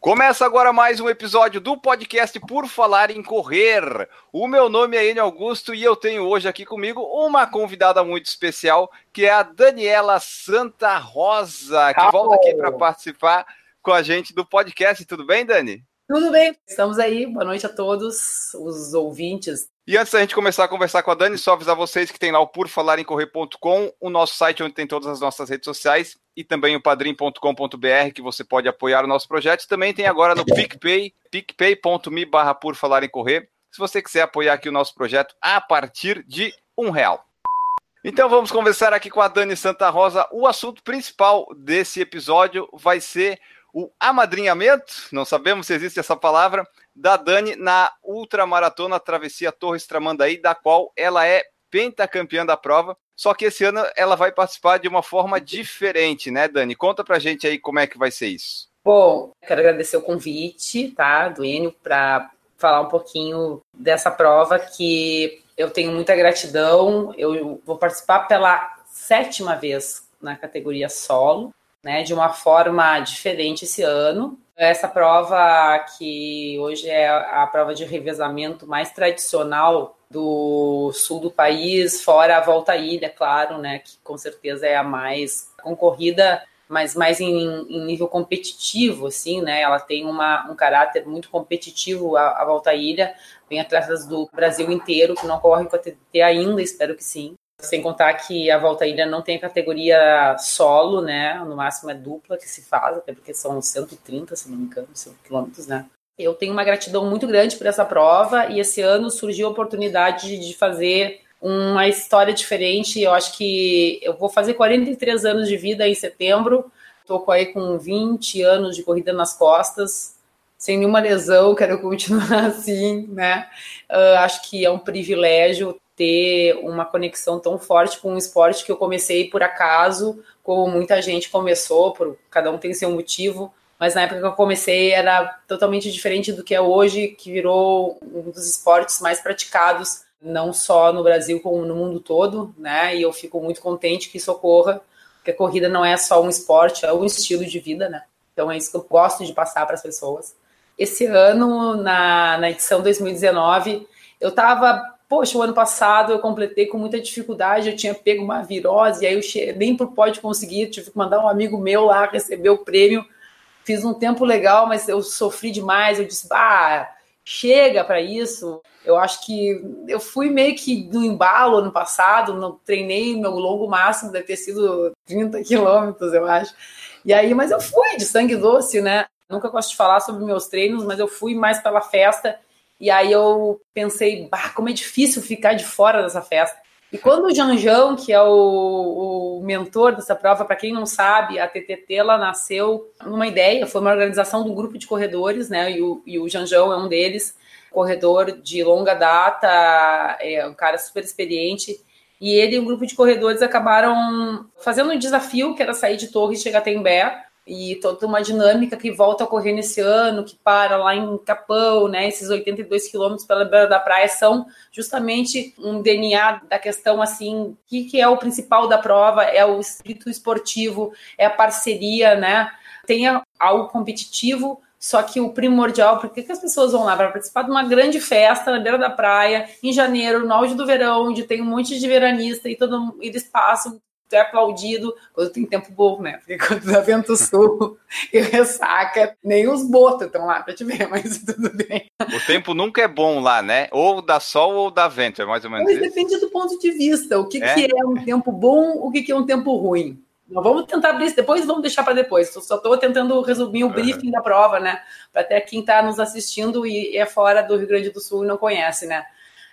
Começa agora mais um episódio do podcast Por Falar em Correr. O meu nome é Enio Augusto e eu tenho hoje aqui comigo uma convidada muito especial, que é a Daniela Santa Rosa, que volta aqui para participar com a gente do podcast. Tudo bem, Dani? Tudo bem, estamos aí. Boa noite a todos os ouvintes. E antes da gente começar a conversar com a Dani, só avisar vocês que tem lá o purfalarencorrer.com, o nosso site onde tem todas as nossas redes sociais e também o padrim.com.br que você pode apoiar o nosso projeto. Também tem agora no PicPay, picpay.me barra por falar em correr, se você quiser apoiar aqui o nosso projeto a partir de um real. Então vamos conversar aqui com a Dani Santa Rosa. O assunto principal desse episódio vai ser o amadrinhamento, não sabemos se existe essa palavra, da Dani na ultramaratona Travessia Torres Tramandaí, da qual ela é pentacampeã da prova. Só que esse ano ela vai participar de uma forma diferente, né, Dani? Conta pra gente aí como é que vai ser isso. Bom, quero agradecer o convite, tá, do Enio, para falar um pouquinho dessa prova que eu tenho muita gratidão. Eu vou participar pela sétima vez na categoria solo né, de uma forma diferente esse ano. Essa prova que hoje é a prova de revezamento mais tradicional do sul do país, fora a volta à ilha, claro, né, que com certeza é a mais concorrida, mas mais em, em nível competitivo, assim, né, ela tem uma, um caráter muito competitivo a, a volta à ilha, tem atletas do Brasil inteiro que não correm com a TT ainda, espero que sim, sem contar que a Volta à Ilha não tem categoria solo, né? No máximo é dupla que se faz, até porque são 130, se não me engano, quilômetros, né? Eu tenho uma gratidão muito grande por essa prova e esse ano surgiu a oportunidade de fazer uma história diferente. Eu acho que eu vou fazer 43 anos de vida em setembro. Estou aí com 20 anos de corrida nas costas, sem nenhuma lesão, quero continuar assim, né? Uh, acho que é um privilégio ter uma conexão tão forte com um esporte que eu comecei por acaso, como muita gente começou, por cada um tem seu motivo, mas na época que eu comecei era totalmente diferente do que é hoje, que virou um dos esportes mais praticados, não só no Brasil, como no mundo todo, né? E eu fico muito contente que isso ocorra, porque a corrida não é só um esporte, é um estilo de vida, né? Então é isso que eu gosto de passar para as pessoas. Esse ano, na, na edição 2019, eu estava Poxa, o ano passado eu completei com muita dificuldade, eu tinha pego uma virose, e aí eu che... nem por pode conseguir, tive que mandar um amigo meu lá receber o prêmio. Fiz um tempo legal, mas eu sofri demais. Eu disse, ah, chega para isso. Eu acho que eu fui meio que no embalo ano passado, não treinei meu longo máximo, deve ter sido 30 quilômetros, eu acho. E aí, mas eu fui de sangue doce, né? Nunca gosto de falar sobre meus treinos, mas eu fui mais pela festa e aí eu pensei, bah, como é difícil ficar de fora dessa festa. E quando o Janjão, que é o, o mentor dessa prova, para quem não sabe, a TTT ela nasceu numa ideia, foi uma organização do grupo de corredores, né? E o, e o Janjão é um deles, corredor de longa data, é um cara super experiente. E ele e um grupo de corredores acabaram fazendo um desafio que era sair de Torres e chegar até Embé e toda uma dinâmica que volta a ocorrer nesse ano, que para lá em Capão, né? Esses 82 quilômetros pela beira da praia são justamente um DNA da questão assim, o que, que é o principal da prova? É o espírito esportivo, é a parceria, né? Tem algo competitivo, só que o primordial, por que as pessoas vão lá? Para participar de uma grande festa na beira da praia, em janeiro, no auge do verão, onde tem um monte de veranista e todo, eles passam tu é aplaudido quando tem tempo bom, né? Porque quando dá vento sul e ressaca, nem os botos estão lá para te ver, mas tudo bem. O tempo nunca é bom lá, né? Ou dá sol ou dá vento, é mais ou menos mas isso. depende do ponto de vista. O que é, que é um tempo bom, o que, que é um tempo ruim. Nós vamos tentar abrir isso depois, vamos deixar para depois. Eu só estou tentando resumir o briefing uhum. da prova, né? Para até quem está nos assistindo e é fora do Rio Grande do Sul e não conhece, né?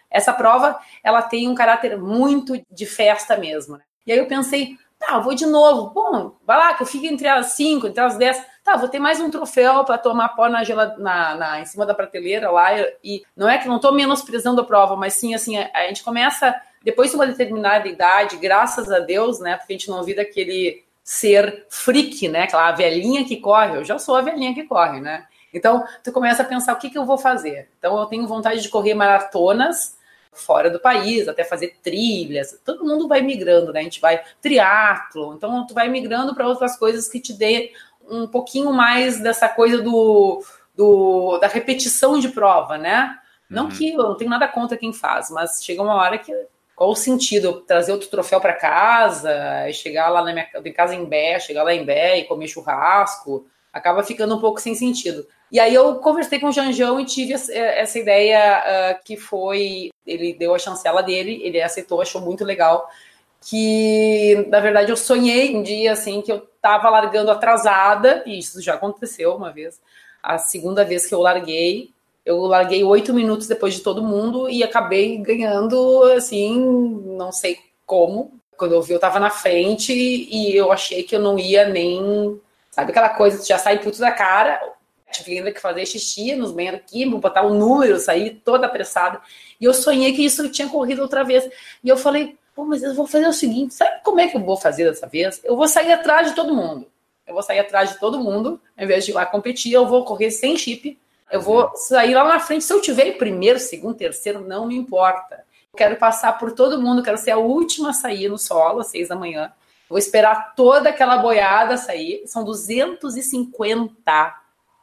Essa prova, ela tem um caráter muito de festa mesmo, né? E aí eu pensei, tá, vou de novo. Bom, vai lá, que eu fico entre as cinco, entre as dez. Tá, vou ter mais um troféu para tomar pó na, na, na, em cima da prateleira lá. E não é que não estou menosprezando a prova, mas sim, assim, a, a gente começa depois de uma determinada idade, graças a Deus, né? Porque a gente não vira aquele ser freak, né? Aquela velhinha que corre. Eu já sou a velhinha que corre, né? Então, tu começa a pensar o que, que eu vou fazer. Então, eu tenho vontade de correr maratonas fora do país, até fazer trilhas. Todo mundo vai migrando, né? A gente vai triatlo. Então, tu vai migrando para outras coisas que te dê um pouquinho mais dessa coisa do, do da repetição de prova, né? Não uhum. que eu não tenho nada contra quem faz, mas chega uma hora que qual o sentido? Trazer outro troféu para casa, chegar lá na minha em casa em Bé, chegar lá em Bé e comer churrasco, acaba ficando um pouco sem sentido. E aí eu conversei com o Janjão e tive essa ideia uh, que foi, ele deu a chancela dele, ele aceitou, achou muito legal, que na verdade eu sonhei um dia assim que eu estava largando atrasada, e isso já aconteceu uma vez, a segunda vez que eu larguei, eu larguei oito minutos depois de todo mundo e acabei ganhando, assim, não sei como. Quando eu vi, eu tava na frente e eu achei que eu não ia nem. Sabe aquela coisa, tu já sai puto da cara, tive que fazer xixi nos banheiros aqui, botar um número, sair toda apressada. E eu sonhei que isso tinha corrido outra vez. E eu falei, pô, mas eu vou fazer o seguinte: sabe como é que eu vou fazer dessa vez? Eu vou sair atrás de todo mundo. Eu vou sair atrás de todo mundo, ao invés de ir lá competir, eu vou correr sem chip eu vou sair lá na frente. Se eu tiver primeiro, segundo, terceiro, não me importa. Eu quero passar por todo mundo, quero ser a última a sair no solo, às seis da manhã. Vou esperar toda aquela boiada sair. São 250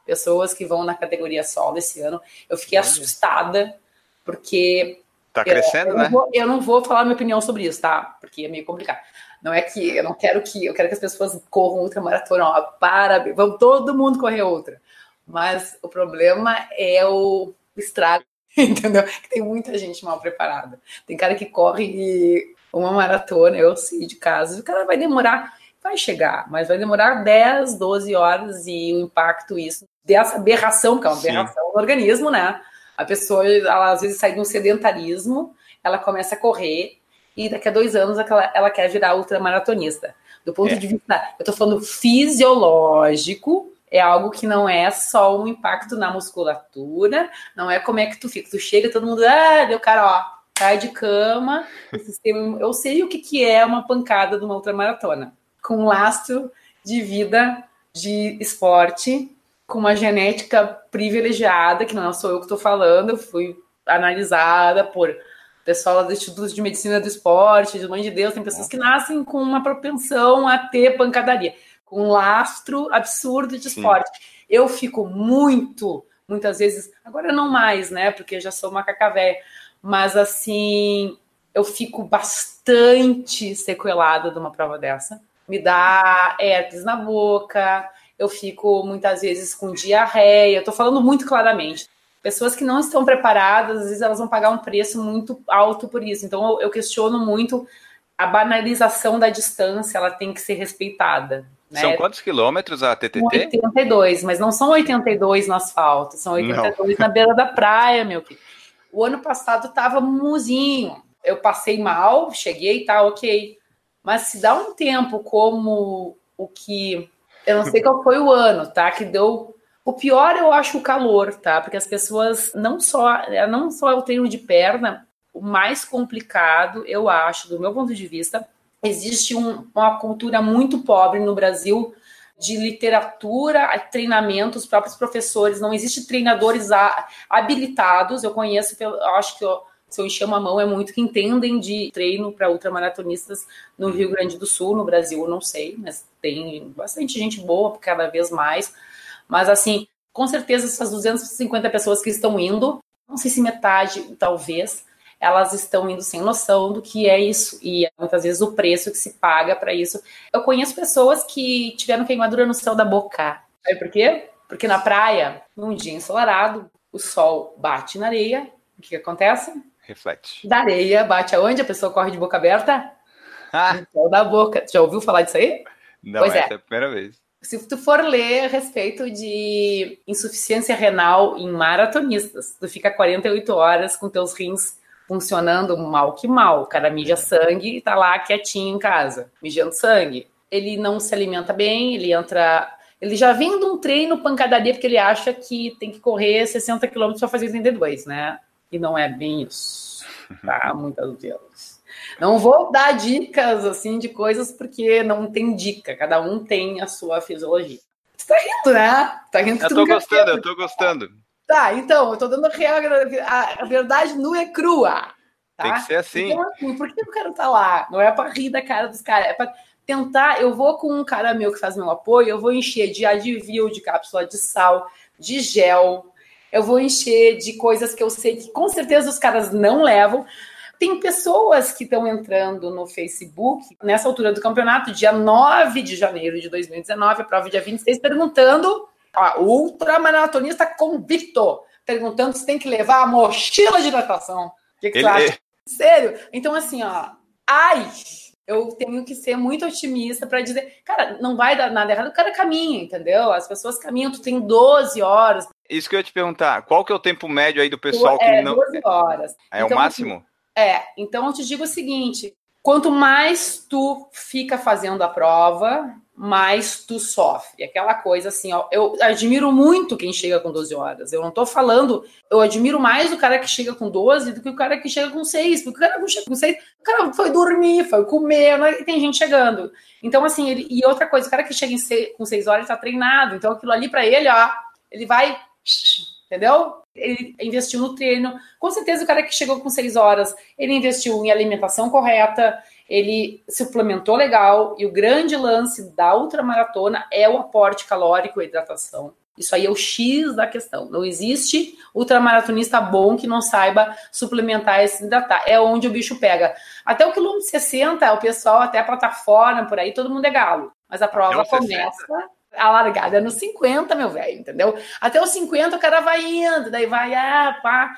pessoas que vão na categoria solo esse ano. Eu fiquei assustada, porque. Tá crescendo, eu, eu né? Não vou, eu não vou falar minha opinião sobre isso, tá? Porque é meio complicado. Não é que eu não quero que eu quero que as pessoas corram ultramaratona, ó, para, vamos todo mundo correr outra. Mas o problema é o estrago, entendeu? Que tem muita gente mal preparada. Tem cara que corre uma maratona, eu sei de casos, o cara vai demorar, vai chegar, mas vai demorar 10, 12 horas e o impacto isso dessa aberração, que é uma aberração no organismo, né? A pessoa, ela às vezes sai de um sedentarismo, ela começa a correr e daqui a dois anos ela, ela quer virar ultramaratonista. Do ponto é. de vista, eu tô falando fisiológico, é algo que não é só um impacto na musculatura, não é como é que tu fica. Tu chega, todo mundo, ah, deu cara, ó, cai de cama. Sistema, eu sei o que, que é uma pancada de uma ultramaratona. Com um lastro de vida de esporte, com uma genética privilegiada, que não sou eu que estou falando, eu fui analisada por pessoal do Instituto de Medicina do Esporte, de mãe de Deus, tem pessoas que nascem com uma propensão a ter pancadaria com um lastro absurdo de esporte. Sim. Eu fico muito, muitas vezes, agora não mais, né? Porque já sou macaca velha, mas assim, eu fico bastante sequelada de uma prova dessa. Me dá herpes na boca, eu fico muitas vezes com diarreia. Estou falando muito claramente. Pessoas que não estão preparadas, às vezes elas vão pagar um preço muito alto por isso. Então eu, eu questiono muito a banalização da distância, ela tem que ser respeitada. Né? São quantos quilômetros a TTT? 82, mas não são 82 no asfalto, são 82 não. na beira da praia, meu querido. O ano passado tava muzinho. Eu passei mal, cheguei, tá ok. Mas se dá um tempo como o que. Eu não sei qual foi o ano, tá? Que deu. O pior eu acho o calor, tá? Porque as pessoas não só. Não só é o treino de perna, o mais complicado, eu acho, do meu ponto de vista, existe um, uma cultura muito pobre no Brasil de literatura, treinamento, os próprios professores, não existe treinadores habilitados, eu conheço, eu acho que eu, se eu encher uma mão é muito que entendem de treino para ultramaratonistas no Rio Grande do Sul, no Brasil, eu não sei, mas tem bastante gente boa, cada vez mais, mas assim, com certeza essas 250 pessoas que estão indo, não sei se metade, talvez, elas estão indo sem noção do que é isso e muitas vezes o preço que se paga para isso. Eu conheço pessoas que tiveram queimadura no céu da boca. Sabe por quê? Porque na praia, num dia ensolarado, o sol bate na areia. O que, que acontece? Reflete. Da areia bate aonde? A pessoa corre de boca aberta? Ah. No céu da boca. Já ouviu falar disso aí? Não, pois essa é. é a primeira vez. Se tu for ler a respeito de insuficiência renal em maratonistas, tu fica 48 horas com teus rins funcionando mal que mal. O cara mija sangue e tá lá quietinho em casa, mijando sangue. Ele não se alimenta bem, ele entra. Ele já vem de um treino pancadaria porque ele acha que tem que correr 60 km para fazer 32, né? E não é bem isso. tá? Muitas vezes. Não vou dar dicas assim de coisas porque não tem dica, cada um tem a sua fisiologia. Você tá rindo, né? Tá rindo Eu tô gostando, eu tô gostando. Tá, então, eu tô dando real, a verdade nua é crua. Tá? Tem que ser assim. Então, assim, por que eu quero estar tá lá? Não é pra rir da cara dos caras, é pra tentar. Eu vou com um cara meu que faz meu apoio, eu vou encher de advil, de cápsula de sal, de gel, eu vou encher de coisas que eu sei que com certeza os caras não levam. Tem pessoas que estão entrando no Facebook nessa altura do campeonato, dia 9 de janeiro de 2019, a prova dia 26, perguntando, ó, ultramaratonista convicto, perguntando se tem que levar a mochila de natação. O que, que Ele... você acha? Sério? Então, assim, ó, ai, eu tenho que ser muito otimista para dizer, cara, não vai dar nada errado, o cara caminha, entendeu? As pessoas caminham, tu tem 12 horas. Isso que eu ia te perguntar, qual que é o tempo médio aí do pessoal é, que não... 12 horas. É então, o máximo? É, então eu te digo o seguinte, quanto mais tu fica fazendo a prova, mais tu sofre. Aquela coisa assim, ó, eu admiro muito quem chega com 12 horas. Eu não tô falando, eu admiro mais o cara que chega com 12 do que o cara que chega com 6, porque o cara que chega com 6, o cara foi dormir, foi comer, né? e tem gente chegando. Então, assim, ele, e outra coisa, o cara que chega seis, com 6 horas tá treinado, então aquilo ali para ele, ó, ele vai, entendeu? Ele investiu no treino. Com certeza, o cara que chegou com 6 horas, ele investiu em alimentação correta, ele suplementou legal e o grande lance da ultramaratona é o aporte calórico e hidratação. Isso aí é o X da questão. Não existe ultramaratonista bom que não saiba suplementar e se hidratar. É onde o bicho pega. Até o quilômetro 60, o pessoal, até a plataforma, por aí, todo mundo é galo. Mas a prova começa a largada é no 50, meu velho, entendeu? Até os 50 o cara vai indo, daí vai, ah, pá.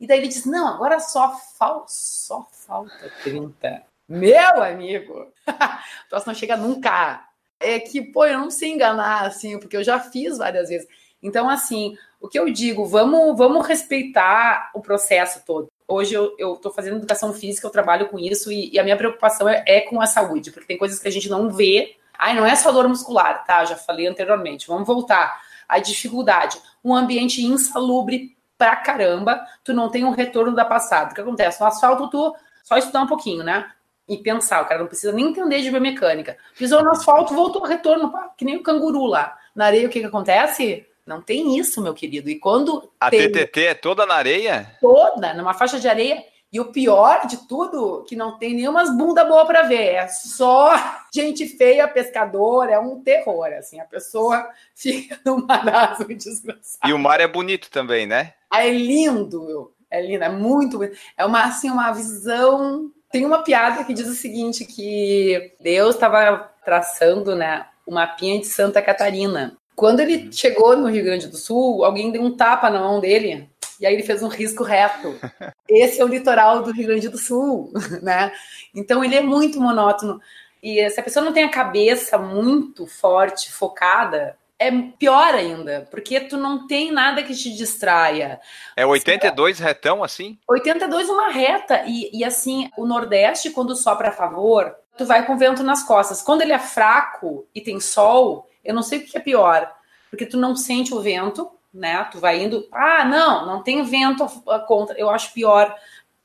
E daí ele diz: não, agora só, fal só falta 30. Meu amigo, o troço não chega nunca. É que, pô, eu não sei enganar, assim, porque eu já fiz várias vezes. Então, assim, o que eu digo, vamos, vamos respeitar o processo todo. Hoje eu estou fazendo educação física, eu trabalho com isso, e, e a minha preocupação é, é, com a saúde, porque tem coisas que a gente não vê. Ai, não é só dor muscular, tá? Já falei anteriormente. Vamos voltar. A dificuldade. Um ambiente insalubre pra caramba, tu não tem um retorno da passada. O que acontece? No asfalto, tu só estudar um pouquinho, né? E pensar. O cara não precisa nem entender de biomecânica. Pisou no asfalto, voltou retorno, que nem o canguru lá. Na areia, o que, que acontece? Não tem isso, meu querido. E quando. A tem... TTT é toda na areia? Toda, numa faixa de areia. E o pior de tudo, que não tem nenhumas bunda boa para ver, é só gente feia, pescador, é um terror, assim, a pessoa fica no marasmo desgraçado. E o mar é bonito também, né? Ah, é lindo, é lindo, é muito bonito. É uma, assim, uma visão tem uma piada que diz o seguinte, que Deus estava traçando né, o mapinha de Santa Catarina. Quando ele chegou no Rio Grande do Sul, alguém deu um tapa na mão dele e aí ele fez um risco reto. Esse é o litoral do Rio Grande do Sul, né? Então ele é muito monótono. E se a pessoa não tem a cabeça muito forte, focada, é pior ainda, porque tu não tem nada que te distraia. É 82 retão assim? 82 uma reta. E, e assim, o Nordeste, quando sopra a favor, tu vai com vento nas costas. Quando ele é fraco e tem sol, eu não sei o que é pior. Porque tu não sente o vento, né? Tu vai indo. Ah, não, não tem vento contra. Eu acho pior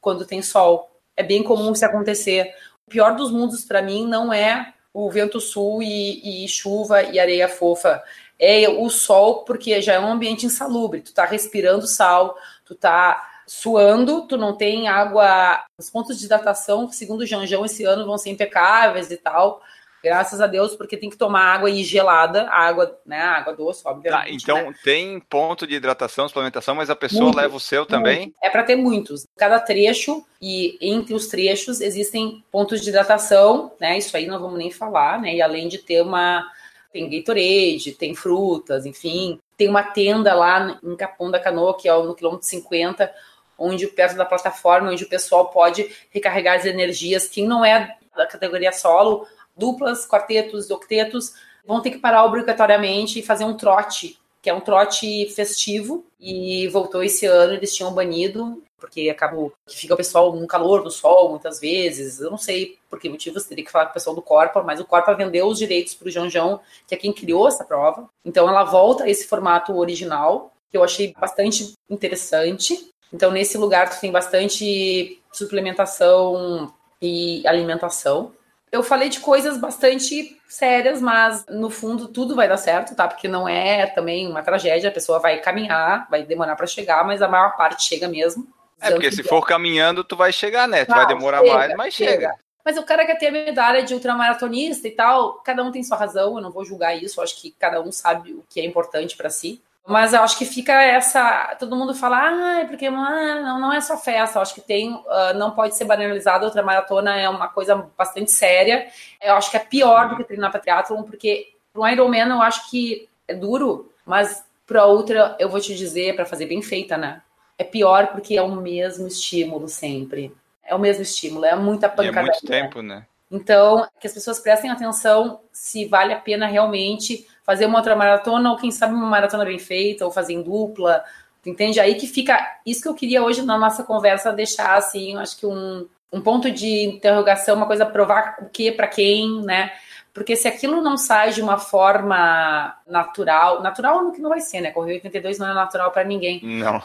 quando tem sol. É bem comum isso acontecer. O pior dos mundos para mim não é o vento sul e, e, chuva e areia fofa é o sol, porque já é um ambiente insalubre. Tu tá respirando sal, tu tá suando, tu não tem água. Os pontos de hidratação, segundo o Janjão, esse ano vão ser impecáveis e tal. Graças a Deus, porque tem que tomar água gelada, água, né? Água doce, obviamente. Tá, então né? tem ponto de hidratação, suplementação, mas a pessoa muito, leva o seu também? Muito. É para ter muitos. Cada trecho e entre os trechos existem pontos de hidratação, né? Isso aí não vamos nem falar, né? E além de ter uma tem Gatorade, tem frutas, enfim. Tem uma tenda lá em Capão da Canoa, que é no quilômetro 50, onde perto da plataforma, onde o pessoal pode recarregar as energias. Quem não é da categoria solo, duplas, quartetos, octetos, vão ter que parar obrigatoriamente e fazer um trote que é um trote festivo, e voltou esse ano, eles tinham banido, porque acabou que fica o pessoal no calor do sol muitas vezes, eu não sei por que motivos, teria que falar com o pessoal do Corpa, mas o Corpa vendeu os direitos para o João João, que é quem criou essa prova, então ela volta a esse formato original, que eu achei bastante interessante, então nesse lugar tu tem bastante suplementação e alimentação. Eu falei de coisas bastante sérias, mas no fundo tudo vai dar certo, tá? Porque não é também uma tragédia, a pessoa vai caminhar, vai demorar para chegar, mas a maior parte chega mesmo. É, porque se for caminhando, tu vai chegar, né? Tu vai demorar chega, mais, mas chega. chega. Mas o cara quer ter a medalha de ultramaratonista e tal, cada um tem sua razão, eu não vou julgar isso, acho que cada um sabe o que é importante para si. Mas eu acho que fica essa. Todo mundo fala, ah, é porque ah, não, não é só festa. Eu acho que tem. Uh, não pode ser banalizado. Outra maratona é uma coisa bastante séria. Eu acho que é pior do que treinar para triatlon, porque pro Ironman eu acho que é duro, mas para outra eu vou te dizer, para fazer bem feita, né? É pior porque é o mesmo estímulo sempre. É o mesmo estímulo, é muita pancada. E é muito tempo, né? Então, que as pessoas prestem atenção se vale a pena realmente fazer uma outra maratona, ou quem sabe uma maratona bem feita, ou fazer em dupla, entende? Aí que fica, isso que eu queria hoje na nossa conversa deixar, assim, acho que um, um ponto de interrogação, uma coisa provar o que para quem, né? Porque se aquilo não sai de uma forma natural, natural no que não vai ser, né? Correr 82 não é natural para ninguém. Não.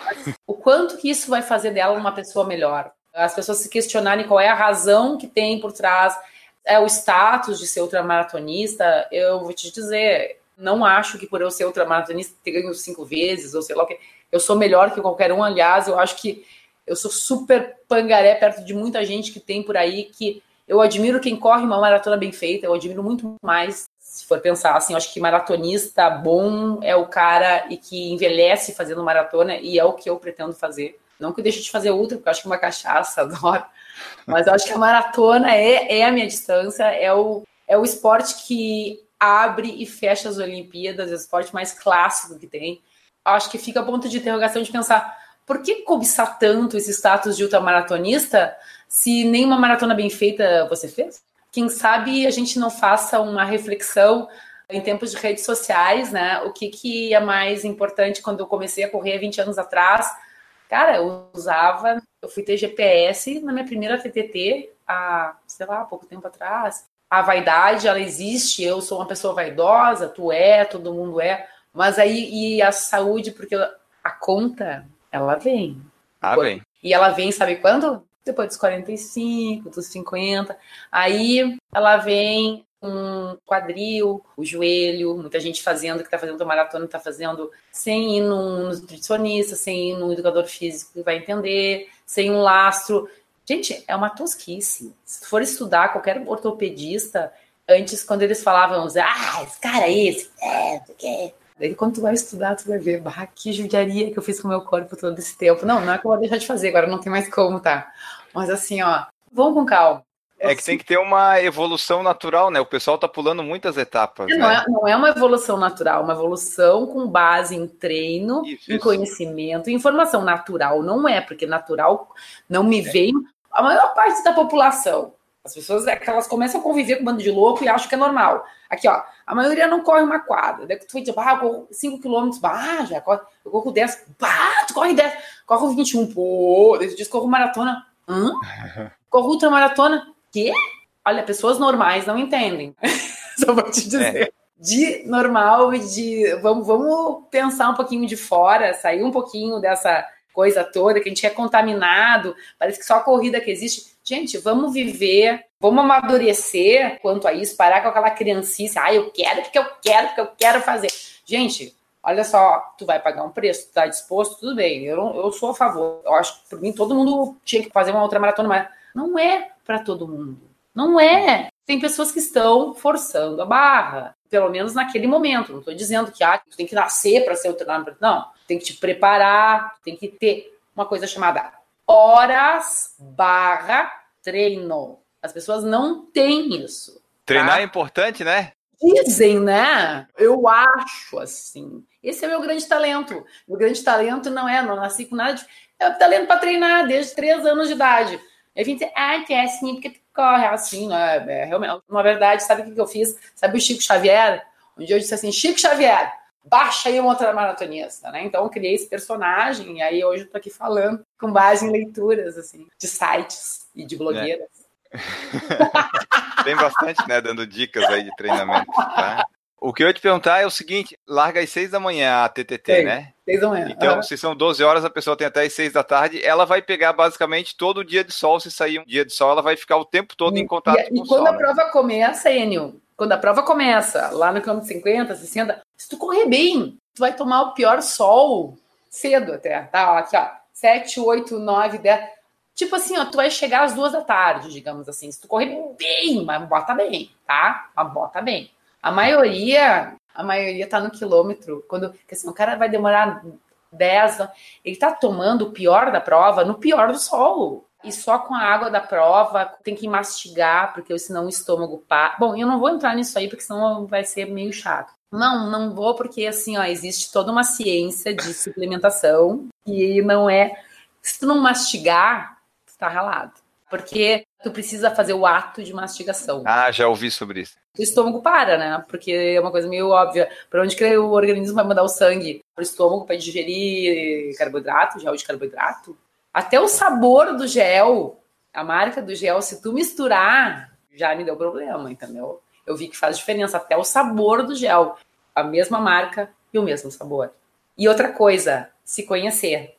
O quanto que isso vai fazer dela uma pessoa melhor? As pessoas se questionarem qual é a razão que tem por trás, é o status de ser ultramaratonista, eu vou te dizer, não acho que por eu ser ultramaratonista ter ganho cinco vezes, ou sei lá o que, eu sou melhor que qualquer um. Aliás, eu acho que eu sou super pangaré perto de muita gente que tem por aí que eu admiro quem corre uma maratona bem feita, eu admiro muito mais, se for pensar assim, eu acho que maratonista bom é o cara e que envelhece fazendo maratona e é o que eu pretendo fazer. Não que eu deixe de fazer ultra, porque eu acho que uma cachaça, adoro. Mas eu acho que a maratona é, é a minha distância, é o, é o esporte que abre e fecha as Olimpíadas, é o esporte mais clássico que tem. Acho que fica a ponto de interrogação de pensar por que cobiçar tanto esse status de ultramaratonista se nenhuma maratona bem feita você fez? Quem sabe a gente não faça uma reflexão em tempos de redes sociais, né? O que, que é mais importante quando eu comecei a correr 20 anos atrás? Cara, eu usava, eu fui ter GPS na minha primeira TTT há, sei lá, pouco tempo atrás a vaidade, ela existe, eu sou uma pessoa vaidosa, tu é, todo mundo é, mas aí e a saúde, porque a conta, ela vem. Ah, vem. E ela vem, sabe quando? Depois dos 45, dos 50. Aí ela vem um quadril, o joelho, muita gente fazendo, que está fazendo maratona, está fazendo sem ir num nutricionista, sem ir num educador físico que vai entender, sem um lastro. Gente, é uma tosquice. Se for estudar qualquer ortopedista, antes, quando eles falavam, ah, esse cara é esse, é, o quê? Daí, quando tu vai estudar, tu vai ver, bah, que judiaria que eu fiz com o meu corpo todo esse tempo. Não, não é que eu vou deixar de fazer, agora não tem mais como, tá? Mas assim, ó, vamos com calma. É que tem que ter uma evolução natural, né? O pessoal tá pulando muitas etapas. É, não, né? é, não é uma evolução natural, uma evolução com base em treino, isso, em isso. conhecimento, informação natural. Não é, porque natural não me é. vem a maior parte da população, as pessoas é que elas começam a conviver com um bando de louco e acham que é normal. Aqui, ó, a maioria não corre uma quadra. Daí tu tipo, ah, eu corro 5 km, já corre, eu corro 10, bah, tu corre 10, corro 21, pô, daí tu diz, corro maratona. Hã? Corro ultramaratona? Quê? Olha, pessoas normais não entendem. Só vou te dizer. É. De normal e de. Vamos, vamos pensar um pouquinho de fora, sair um pouquinho dessa coisa toda, que a gente é contaminado, parece que só a corrida que existe. Gente, vamos viver, vamos amadurecer quanto a isso, parar com aquela criancice, ah, eu quero porque eu quero, porque eu quero fazer. Gente, olha só, tu vai pagar um preço, tu tá disposto, tudo bem, eu, eu sou a favor. Eu acho que por mim todo mundo tinha que fazer uma outra maratona, mas não é para todo mundo. Não é. Tem pessoas que estão forçando a barra, pelo menos naquele momento. Não estou dizendo que ah, tu tem que nascer para ser o treinador. Não, tem que te preparar, tem que ter uma coisa chamada horas barra treino. As pessoas não têm isso. Tá? Treinar é importante, né? Dizem, né? Eu acho assim. Esse é meu grande talento. Meu grande talento não é, não nasci com nada de. É o talento para treinar desde três anos de idade. Aí vim dizer, ah, que é assim, porque tu corre assim, né? É, realmente, na verdade, sabe o que eu fiz? Sabe o Chico Xavier? Um dia eu disse assim, Chico Xavier, baixa aí uma outra maratonista, né? Então eu criei esse personagem e aí hoje eu tô aqui falando com base em leituras, assim, de sites e de blogueiras. É. Tem bastante, né, dando dicas aí de treinamento, tá? O que eu ia te perguntar é o seguinte: larga às seis da manhã a TTT, Sim. né? Seis da manhã. Então, se são 12 horas, a pessoa tem até as 6 da tarde, ela vai pegar basicamente todo o dia de sol. Se sair um dia de sol, ela vai ficar o tempo todo em contato E, com e o quando sol. a né? prova começa, Enio, quando a prova começa, lá no quilômetro 50, 60, se tu correr bem, tu vai tomar o pior sol cedo até, tá? Ó, Aqui, ó, 7, 8, 9, 10. Tipo assim, ó, tu vai chegar às duas da tarde, digamos assim. Se tu correr bem, mas bota bem, tá? Mas bota bem. A maioria, a maioria tá no quilômetro. Quando, assim, o cara vai demorar 10, né? ele tá tomando o pior da prova no pior do sol. E só com a água da prova tem que mastigar, porque senão o estômago para. Bom, eu não vou entrar nisso aí, porque senão vai ser meio chato. Não, não vou, porque assim, ó, existe toda uma ciência de suplementação e não é. Se tu não mastigar, tu tá ralado. Porque tu precisa fazer o ato de mastigação Ah, já ouvi sobre isso. o estômago para, né? Porque é uma coisa meio óbvia. Para onde que o organismo vai mandar o sangue? Para o estômago para digerir carboidrato, gel de carboidrato. Até o sabor do gel, a marca do gel, se tu misturar, já me deu problema, entendeu? Eu vi que faz diferença até o sabor do gel, a mesma marca e o mesmo sabor. E outra coisa, se conhecer,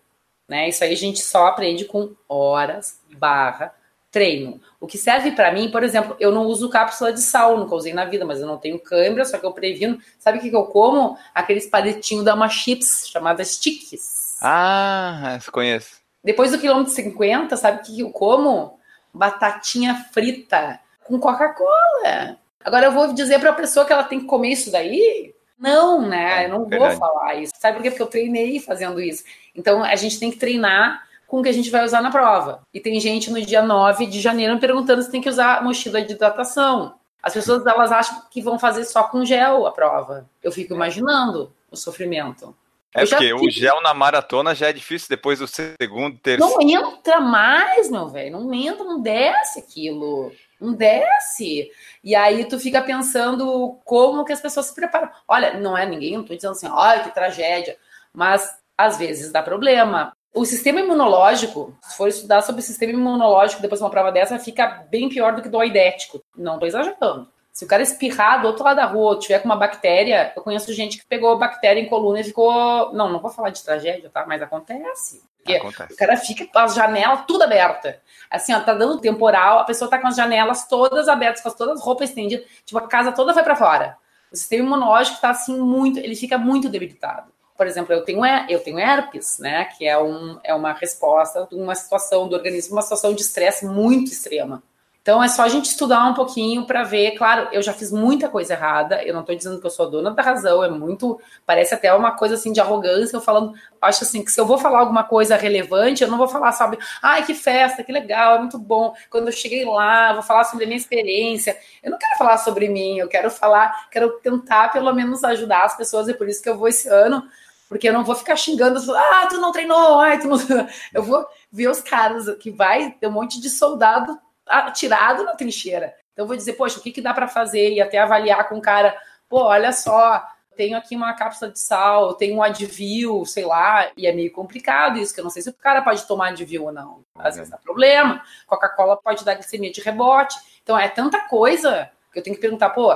né? Isso aí a gente só aprende com horas barra treino. O que serve para mim, por exemplo, eu não uso cápsula de sal, nunca usei na vida, mas eu não tenho câimbra, só que eu previno. Sabe o que, que eu como? Aqueles palitinhos da uma chips, chamadas sticks. Ah, conheço. Depois do quilômetro 50, sabe o que, que eu como? Batatinha frita com Coca-Cola. Agora eu vou dizer para a pessoa que ela tem que comer isso daí? Não, né? É, eu não verdade. vou falar isso. Sabe por quê? Porque eu treinei fazendo isso. Então a gente tem que treinar com o que a gente vai usar na prova. E tem gente no dia 9 de janeiro perguntando se tem que usar mochila de hidratação. As pessoas elas acham que vão fazer só com gel a prova. Eu fico imaginando o sofrimento. É Eu porque o gel na maratona já é difícil depois do segundo, terceiro. Não entra mais, meu velho. Não entra, não desce aquilo. Não desce. E aí tu fica pensando como que as pessoas se preparam. Olha, não é ninguém, não tô dizendo assim, olha que tragédia. Mas às vezes dá problema. O sistema imunológico, se for estudar sobre o sistema imunológico depois de uma prova dessa, fica bem pior do que do aidético. Não tô exagerando. Se o cara espirrar do outro lado da rua ou tiver com uma bactéria, eu conheço gente que pegou bactéria em coluna e ficou. Não, não vou falar de tragédia, tá? Mas acontece. Porque Acontece. o cara fica com as janelas tudo abertas. Assim, ó, tá dando temporal, a pessoa tá com as janelas todas abertas, com as todas as roupas estendidas, tipo, a casa toda foi para fora. O sistema imunológico tá assim muito, ele fica muito debilitado. Por exemplo, eu tenho, eu tenho herpes, né? Que é, um, é uma resposta de uma situação do organismo, uma situação de estresse muito extrema. Então é só a gente estudar um pouquinho para ver. Claro, eu já fiz muita coisa errada. Eu não estou dizendo que eu sou dona da razão. É muito, parece até uma coisa assim de arrogância. Eu falando, acho assim que se eu vou falar alguma coisa relevante, eu não vou falar sabe, ai que festa, que legal, é muito bom. Quando eu cheguei lá, vou falar sobre a minha experiência. Eu não quero falar sobre mim. Eu quero falar, quero tentar pelo menos ajudar as pessoas. E por isso que eu vou esse ano porque eu não vou ficar xingando, ah, tu não treinou, ai, tu não... Eu vou ver os caras que vai ter um monte de soldado atirado na trincheira. Então eu vou dizer, poxa, o que, que dá para fazer? E até avaliar com o cara, pô, olha só, tenho aqui uma cápsula de sal, tenho um Advil, sei lá, e é meio complicado isso, que eu não sei se o cara pode tomar Advil ou não. Às vezes dá problema. Coca-Cola pode dar glicemia de rebote. Então é tanta coisa que eu tenho que perguntar, pô,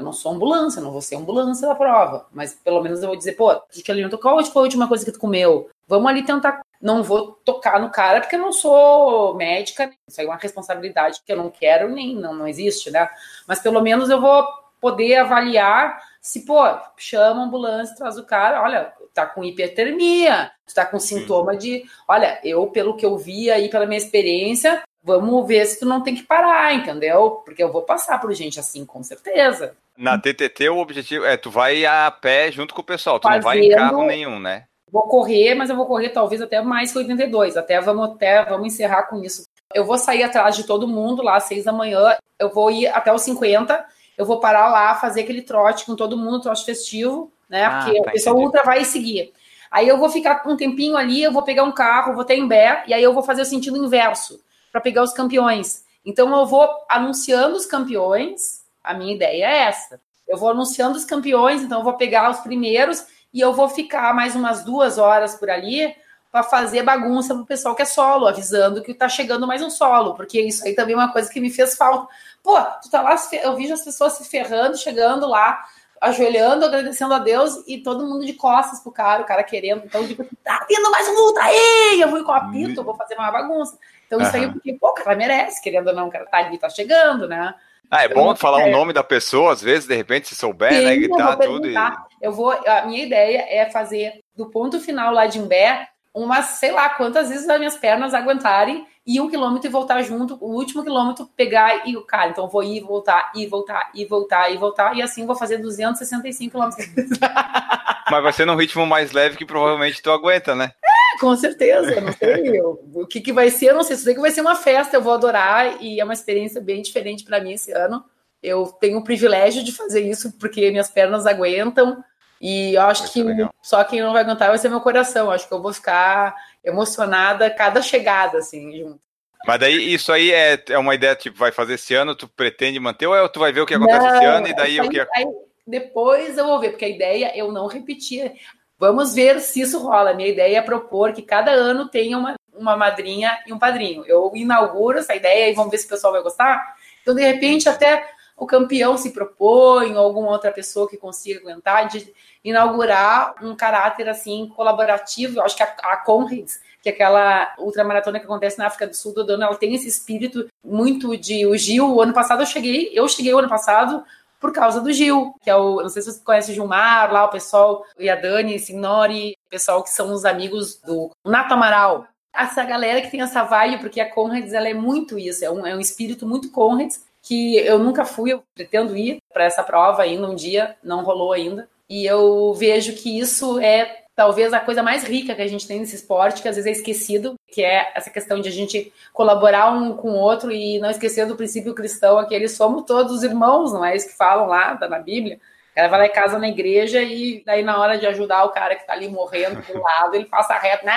eu não sou ambulância, não vou ser ambulância da prova, mas pelo menos eu vou dizer, pô, de que alimento, qual foi a última coisa que tu comeu? Vamos ali tentar. Não vou tocar no cara porque eu não sou médica, isso aí é uma responsabilidade que eu não quero, nem não, não existe, né? Mas pelo menos eu vou poder avaliar se, pô, chama a ambulância, traz o cara, olha, tá com hipertermia, tá com sintoma de, olha, eu, pelo que eu vi aí, pela minha experiência, vamos ver se tu não tem que parar, entendeu? Porque eu vou passar por gente assim, com certeza. Na TTT, o objetivo é tu vai a pé junto com o pessoal, tu não vai em Fazendo- carro nenhum, né? Vou correr, mas eu vou correr talvez até mais que 82. Até vamos até vamos encerrar com isso. Eu vou sair atrás de todo mundo lá às 6 da manhã. Eu vou ir até os 50. Eu vou parar lá, fazer aquele trote com todo mundo, trote festivo, né? Ah, Porque tá, o pessoal ultra vai seguir. Aí eu vou ficar um tempinho ali, eu vou pegar um carro, vou ter em Bé, e aí eu vou fazer o sentido inverso para pegar os campeões. Então eu vou anunciando os campeões. A minha ideia é essa. Eu vou anunciando os campeões, então eu vou pegar os primeiros e eu vou ficar mais umas duas horas por ali para fazer bagunça pro pessoal que é solo, avisando que tá chegando mais um solo, porque isso aí também é uma coisa que me fez falta. Pô, tu tá lá, eu vejo as pessoas se ferrando, chegando lá, ajoelhando, agradecendo a Deus e todo mundo de costas pro cara, o cara querendo. Então, tipo, tá tendo mais luta aí! Eu vou com o apito, vou fazer uma bagunça. Então, isso aí, porque, pô, o cara merece, querendo ou não, o cara tá ali, tá chegando, né? Ah, é bom falar o um nome da pessoa, às vezes, de repente, se souber, Sim, né? Gritar tudo. E... Eu vou. A minha ideia é fazer do ponto final lá de Imbé umas, sei lá, quantas vezes as minhas pernas aguentarem ir um quilômetro e voltar junto, o último quilômetro pegar e o cara, então vou ir, voltar, e voltar, e voltar, e voltar, e assim vou fazer 265 quilômetros. Mas vai ser num ritmo mais leve que provavelmente tu aguenta, né? É, com certeza, não sei eu, o que, que vai ser, eu não sei, sei que vai ser uma festa, eu vou adorar, e é uma experiência bem diferente para mim esse ano. Eu tenho o privilégio de fazer isso porque minhas pernas aguentam, e eu acho que só quem não vai aguentar vai ser meu coração. Eu acho que eu vou ficar emocionada cada chegada, assim, junto. Mas daí isso aí é, é uma ideia, tipo, vai fazer esse ano, tu pretende manter, ou é, tu vai ver o que acontece não, esse ano e daí aí, o que aí, Depois eu vou ver, porque a ideia é eu não repetir. Vamos ver se isso rola. Minha ideia é propor que cada ano tenha uma, uma madrinha e um padrinho. Eu inauguro essa ideia e vamos ver se o pessoal vai gostar. Então, de repente, até o campeão se propõe, ou alguma outra pessoa que consiga aguentar, de inaugurar um caráter assim colaborativo. Eu acho que a, a Conrads, que é aquela ultramaratona que acontece na África do Sul do ano, ela tem esse espírito muito de o Gil. O ano passado eu cheguei, eu cheguei o ano passado por causa do Gil, que é o, não sei se você conhece o Gilmar, lá o pessoal, e a Dani, Signori, pessoal que são os amigos do Nato Amaral. Essa galera que tem essa vibe, porque a Conrads ela é muito isso, é um, é um espírito muito Conrads, que eu nunca fui, eu pretendo ir para essa prova ainda um dia, não rolou ainda. E eu vejo que isso é talvez a coisa mais rica que a gente tem nesse esporte, que às vezes é esquecido, que é essa questão de a gente colaborar um com o outro e não esquecer do princípio cristão, aquele somos todos irmãos, não é isso que falam lá, tá na Bíblia. O cara vai lá e casa na igreja e daí na hora de ajudar o cara que tá ali morrendo do lado, ele passa reto, né?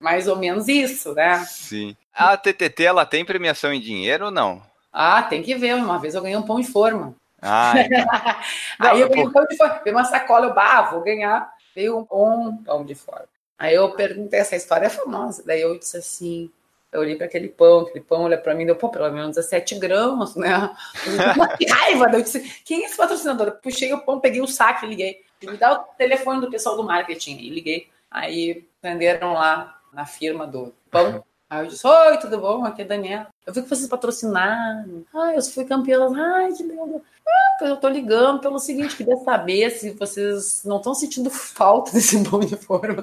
Mais ou menos isso, né? Sim. A TTT, ela tem premiação em dinheiro ou não? Ah, tem que ver. Uma vez eu ganhei um pão de forma. Ah, então. Aí eu ganhei um pão de forma. Uma sacola, eu, bah, vou ganhar. Veio um, pão de forma. Aí eu perguntei, essa história é famosa. Daí eu disse assim, eu olhei para aquele pão, aquele pão olha para mim, deu, pô, pelo menos 17 gramas, né? Que raiva! Eu disse, quem é esse patrocinador? Eu puxei o pão, peguei o saco e liguei. Me dá o telefone do pessoal do marketing. E liguei. Aí venderam lá na firma do pão. Aí eu disse, oi, tudo bom? Aqui é a Daniela. Eu vi que vocês patrocinaram. Ah, eu fui campeã. Ai, que lindo. Ah, eu tô ligando pelo seguinte, queria saber se vocês não estão sentindo falta desse bom de forma.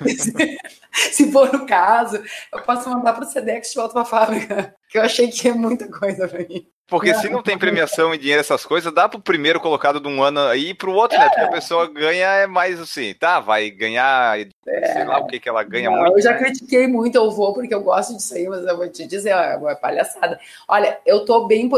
se for o caso, eu posso mandar para o Sedex de volta para a fábrica. Que eu achei que é muita coisa para mim. Porque se não tem premiação em dinheiro, essas coisas, dá pro primeiro colocado de um ano aí e pro outro, é. né? Porque a pessoa ganha é mais assim, tá? Vai ganhar, é. sei lá o que que ela ganha não, muito. Eu já né? critiquei muito o voo, porque eu gosto disso aí, mas eu vou te dizer, é uma palhaçada. Olha, eu tô bem,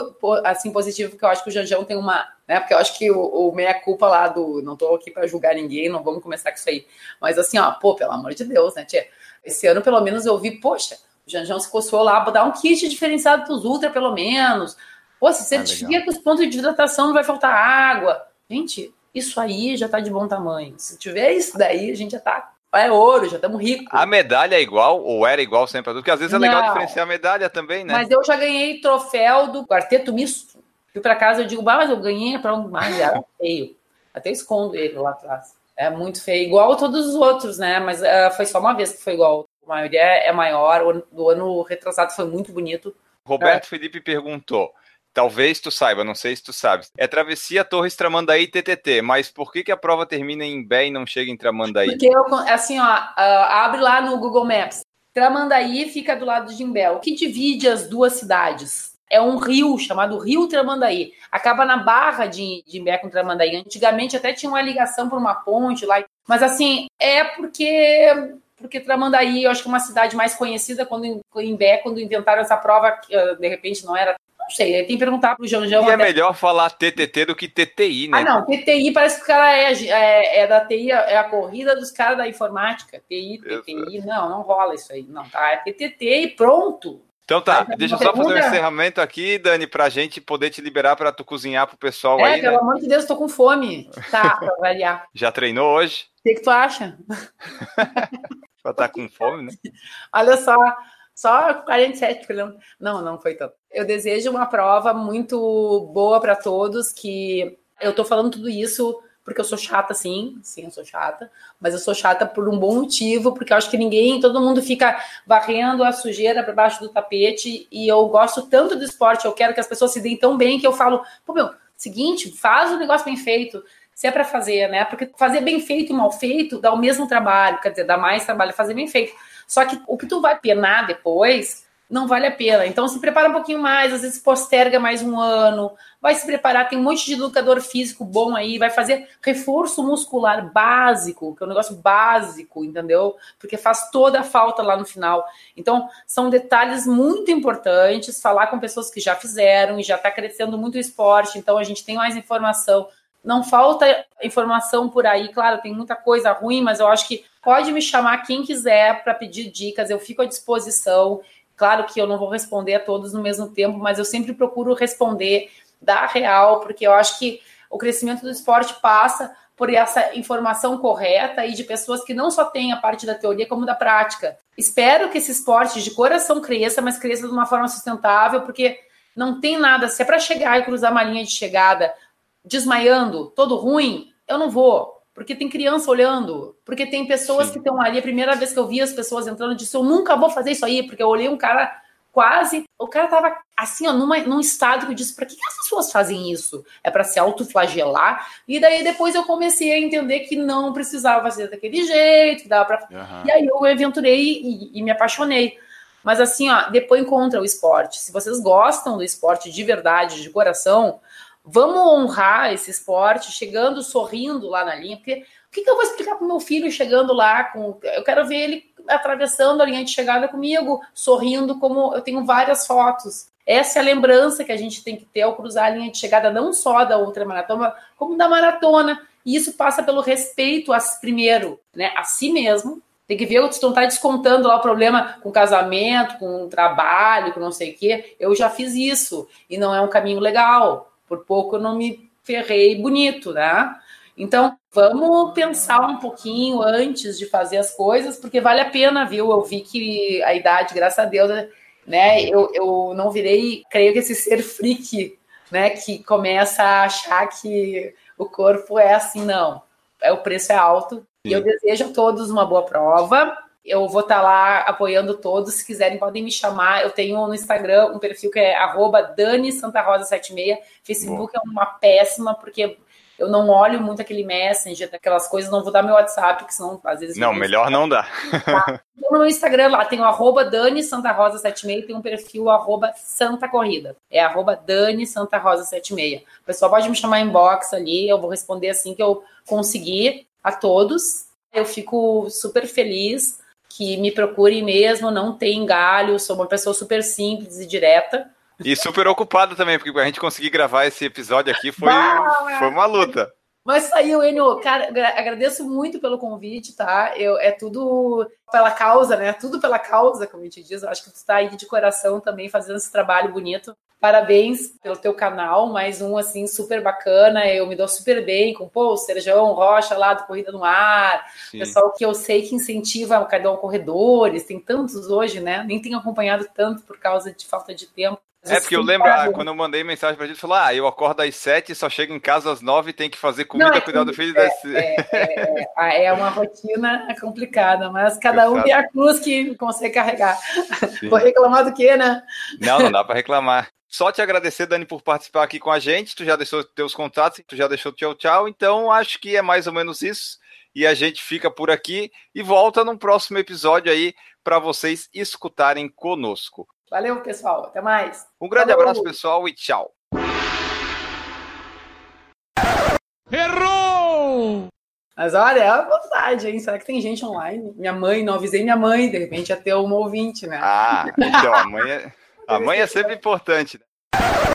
assim, positivo, porque eu acho que o Janjão tem uma, né? Porque eu acho que o, o meia-culpa lá do, não tô aqui para julgar ninguém, não vamos começar com isso aí. Mas assim, ó, pô, pelo amor de Deus, né, tia? Esse ano, pelo menos, eu vi, poxa, o Janjão se coçou lá, dar um kit diferenciado pros Ultra, pelo menos Pô, se certifica ah, que os pontos de hidratação não vai faltar água. Gente, isso aí já tá de bom tamanho. Se tiver isso daí, a gente já tá. É ouro, já estamos ricos. A medalha é igual ou era igual sempre? Porque às vezes é legal diferenciar a medalha também, né? Mas eu já ganhei troféu do quarteto misto. Fui para casa eu digo, bah, mas eu ganhei para um. Mas era feio. Até escondo ele lá atrás. É muito feio, igual todos os outros, né? Mas uh, foi só uma vez que foi igual. A maioria é maior. O ano, do ano retrasado foi muito bonito. Roberto é. Felipe perguntou: Talvez tu saiba, não sei se tu sabes. É travessia Torres Tramandaí TTT, mas por que, que a prova termina em Bé e não chega em Tramandaí? Porque, eu, assim, ó, abre lá no Google Maps. Tramandaí fica do lado de Imbé. O que divide as duas cidades? É um rio chamado Rio Tramandaí. Acaba na barra de, de Imbé com Tramandaí. Antigamente até tinha uma ligação por uma ponte lá. Mas, assim, é porque porque Tramandaí, eu acho que é uma cidade mais conhecida quando em Imbé, quando inventaram essa prova, que de repente não era não sei, tem que perguntar pro João João. E é melhor falar TTT do que TTI, né? Ah, não, TTI parece que o cara é, é, é da TI, é a corrida dos caras da informática. TI, TTI, não, não rola isso aí. Não, tá? É TTT e pronto. Então tá, deixa eu só fazer um encerramento aqui, Dani, pra gente poder te liberar para tu cozinhar pro pessoal é, aí. É, pelo né? amor de Deus, tô com fome. Tá, pra variar. Já treinou hoje? O que, que tu acha? estar tá com fome, né? Olha só, só 47 quilômetros. Não, não foi tanto. Eu desejo uma prova muito boa para todos, que eu estou falando tudo isso porque eu sou chata, sim, sim, eu sou chata, mas eu sou chata por um bom motivo, porque eu acho que ninguém, todo mundo fica varrendo a sujeira para baixo do tapete, e eu gosto tanto do esporte, eu quero que as pessoas se deem tão bem que eu falo, pô, meu, seguinte, faz o negócio bem feito, se é para fazer, né? Porque fazer bem feito e mal feito dá o mesmo trabalho, quer dizer, dá mais trabalho fazer bem feito. Só que o que tu vai penar depois não vale a pena. Então se prepara um pouquinho mais, às vezes posterga mais um ano, vai se preparar, tem um monte de educador físico bom aí, vai fazer reforço muscular básico, que é um negócio básico, entendeu? Porque faz toda a falta lá no final. Então, são detalhes muito importantes, falar com pessoas que já fizeram e já está crescendo muito o esporte, então a gente tem mais informação. Não falta informação por aí, claro, tem muita coisa ruim, mas eu acho que pode me chamar quem quiser para pedir dicas, eu fico à disposição. Claro que eu não vou responder a todos no mesmo tempo, mas eu sempre procuro responder da real, porque eu acho que o crescimento do esporte passa por essa informação correta e de pessoas que não só têm a parte da teoria como da prática. Espero que esse esporte de coração cresça, mas cresça de uma forma sustentável, porque não tem nada. Se é para chegar e cruzar uma linha de chegada desmaiando, todo ruim, eu não vou porque tem criança olhando, porque tem pessoas Sim. que estão ali. A primeira vez que eu vi as pessoas entrando, eu disse: Eu nunca vou fazer isso aí, porque eu olhei um cara quase. O cara tava assim, ó, numa, num estado que eu disse: Para que, que as pessoas fazem isso? É para se autoflagelar? E daí depois eu comecei a entender que não precisava fazer daquele jeito, que dava pra. Uhum. E aí eu aventurei e, e me apaixonei. Mas assim, ó, depois encontra o esporte. Se vocês gostam do esporte de verdade, de coração, Vamos honrar esse esporte, chegando sorrindo lá na linha, porque o que, que eu vou explicar para meu filho chegando lá? Com, eu quero ver ele atravessando a linha de chegada comigo, sorrindo, como eu tenho várias fotos. Essa é a lembrança que a gente tem que ter ao cruzar a linha de chegada, não só da outra maratona, como da maratona. E isso passa pelo respeito a, primeiro, né, a si mesmo. Tem que ver, tu não tá descontando lá o problema com casamento, com trabalho, com não sei o quê. Eu já fiz isso e não é um caminho legal. Por pouco eu não me ferrei bonito, né? Então, vamos pensar um pouquinho antes de fazer as coisas, porque vale a pena, viu? Eu vi que a idade, graças a Deus, né? Eu, eu não virei, creio que esse ser freak, né? Que começa a achar que o corpo é assim, não. É, o preço é alto. Sim. E eu desejo a todos uma boa prova eu vou estar tá lá apoiando todos. Se quiserem, podem me chamar. Eu tenho no Instagram um perfil que é Dani Santa Rosa 76. Facebook Boa. é uma péssima, porque eu não olho muito aquele Messenger, aquelas coisas, não vou dar meu WhatsApp, que senão às vezes. Não, melhor não dá. Tá. No meu Instagram lá tem o arroba Dani Santa Rosa 76 tem um perfil arroba Santa Corrida. É arroba Dani Santa Rosa 76. O pessoal pode me chamar inbox ali, eu vou responder assim que eu conseguir a todos. Eu fico super feliz que me procurem mesmo, não tem galho, sou uma pessoa super simples e direta. E super ocupada também, porque a gente conseguir gravar esse episódio aqui foi, foi uma luta. Mas saiu, Enio, cara, agradeço muito pelo convite, tá? Eu, é tudo pela causa, né? Tudo pela causa, como a gente diz. Eu acho que tu tá aí de coração também fazendo esse trabalho bonito. Parabéns pelo teu canal, mais um assim super bacana. Eu me dou super bem com pô, o Serjão Rocha lá do Corrida no Ar, Sim. pessoal que eu sei que incentiva o Cardão Corredores, tem tantos hoje, né? Nem tenho acompanhado tanto por causa de falta de tempo. É, porque eu lembro, ah, quando eu mandei mensagem pra gente, falar, ah, eu acordo às sete, só chego em casa às nove, tem que fazer comida, Não, é, cuidar do filho. É, das... é, é, é, uma rotina complicada, mas cada um tem a cruz que consegue carregar. Sim. Vou reclamar do quê, né? Não, não dá para reclamar. Só te agradecer, Dani, por participar aqui com a gente. Tu já deixou teus contatos, tu já deixou tchau, tchau. Então, acho que é mais ou menos isso. E a gente fica por aqui e volta num próximo episódio aí para vocês escutarem conosco. Valeu, pessoal. Até mais. Um grande Falou. abraço, pessoal, e tchau. Errou! Mas olha, é a vontade, hein? Será que tem gente online? Minha mãe, não avisei minha mãe, de repente ia ter uma ouvinte, né? Ah, então a mãe é, a mãe é sempre importante. Né?